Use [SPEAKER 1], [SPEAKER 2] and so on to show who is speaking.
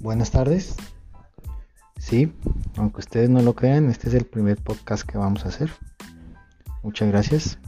[SPEAKER 1] Buenas tardes. Sí, aunque ustedes no lo crean, este es el primer podcast que vamos a hacer. Muchas gracias.